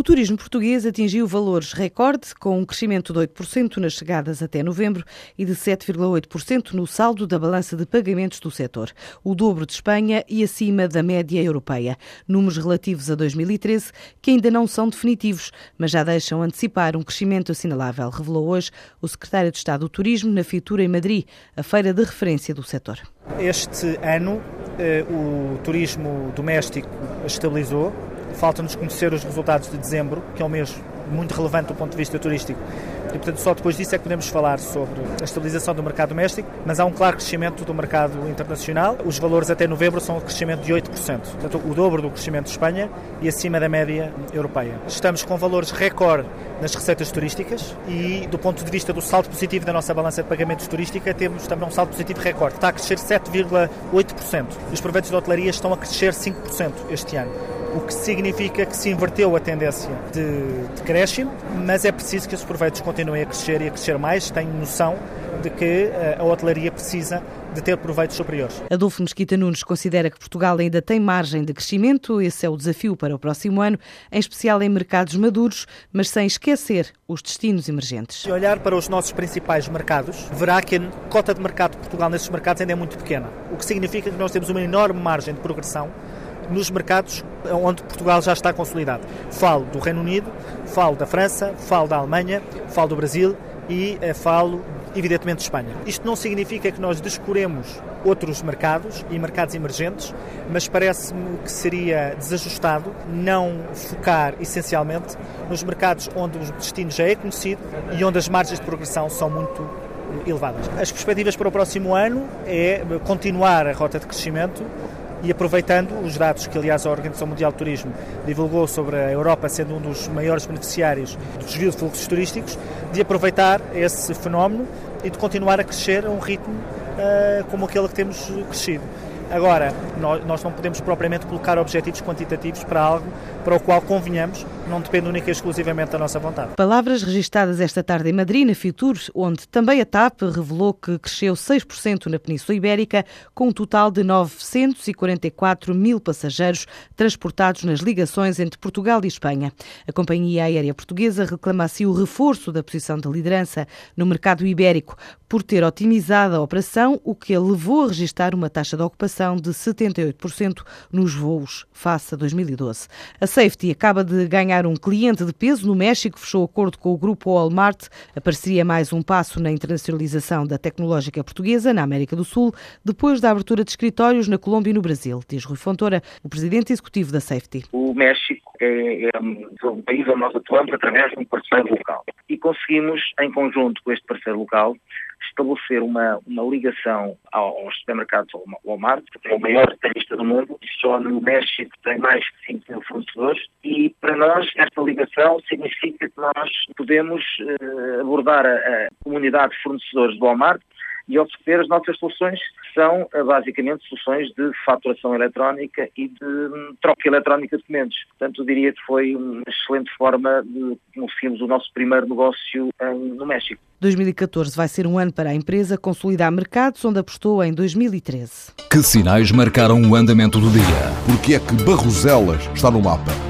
O turismo português atingiu valores recorde, com um crescimento de 8% nas chegadas até novembro e de 7,8% no saldo da balança de pagamentos do setor, o dobro de Espanha e acima da média europeia. Números relativos a 2013 que ainda não são definitivos, mas já deixam antecipar um crescimento assinalável, revelou hoje o secretário de Estado do Turismo na Fitura em Madrid, a feira de referência do setor. Este ano, eh, o turismo doméstico estabilizou Falta-nos conhecer os resultados de dezembro, que é um mês muito relevante do ponto de vista turístico. E, portanto, só depois disso é que podemos falar sobre a estabilização do mercado doméstico, mas há um claro crescimento do mercado internacional. Os valores até novembro são um crescimento de 8%, portanto, o dobro do crescimento de Espanha e acima da média europeia. Estamos com valores recorde nas receitas turísticas e, do ponto de vista do saldo positivo da nossa balança de pagamentos turística, temos também um saldo positivo recorde. Está a crescer 7,8%. Os proveitos de hotelaria estão a crescer 5% este ano o que significa que se inverteu a tendência de, de crescimento, mas é preciso que os proveitos continuem a crescer e a crescer mais. Tenho noção de que eh, a hotelaria precisa de ter proveitos superiores. Adolfo Mesquita Nunes considera que Portugal ainda tem margem de crescimento, esse é o desafio para o próximo ano, em especial em mercados maduros, mas sem esquecer os destinos emergentes. Se olhar para os nossos principais mercados, verá que a cota de mercado de Portugal nesses mercados ainda é muito pequena, o que significa que nós temos uma enorme margem de progressão nos mercados onde Portugal já está consolidado. Falo do Reino Unido, falo da França, falo da Alemanha, falo do Brasil e eh, falo, evidentemente, de Espanha. Isto não significa que nós descuremos outros mercados e mercados emergentes, mas parece-me que seria desajustado não focar essencialmente nos mercados onde o destino já é conhecido e onde as margens de progressão são muito elevadas. As perspectivas para o próximo ano é continuar a rota de crescimento e aproveitando os dados que, aliás, a Organização Mundial do Turismo divulgou sobre a Europa sendo um dos maiores beneficiários do desvio de fluxos turísticos, de aproveitar esse fenómeno e de continuar a crescer a um ritmo uh, como aquele que temos crescido. Agora, nós não podemos propriamente colocar objetivos quantitativos para algo para o qual, convenhamos, não depende única e exclusivamente da nossa vontade. Palavras registadas esta tarde em Madrid, na Fitur, onde também a TAP revelou que cresceu 6% na Península Ibérica, com um total de 944 mil passageiros transportados nas ligações entre Portugal e Espanha. A companhia aérea portuguesa reclama assim o reforço da posição de liderança no mercado ibérico, por ter otimizado a operação, o que a levou a registrar uma taxa de ocupação de 78% nos voos face a 2012. A Safety acaba de ganhar um cliente de peso no México, fechou acordo com o grupo Walmart. Apareceria mais um passo na internacionalização da tecnológica portuguesa na América do Sul, depois da abertura de escritórios na Colômbia e no Brasil, diz Rui Fontoura, o presidente executivo da Safety. O México é, é um país onde nós atuamos através de um parceiro local e conseguimos, em conjunto com este parceiro local, estabelecer uma, uma ligação aos supermercados Walmart, que é o maior detalhista do mundo, só no México tem mais de 5 mil fornecedores, e para nós esta ligação significa que nós podemos uh, abordar a, a comunidade de fornecedores do Walmart e oferecer as nossas soluções, que são eh, basicamente soluções de faturação eletrónica e de hum, troca eletrónica de documentos. Portanto, eu diria que foi uma excelente forma de conseguirmos o nosso primeiro negócio no México. 2014 vai ser um ano para a empresa consolidar mercados onde apostou em 2013. Que sinais marcaram o andamento do dia? Porque é que Barroselas está no mapa?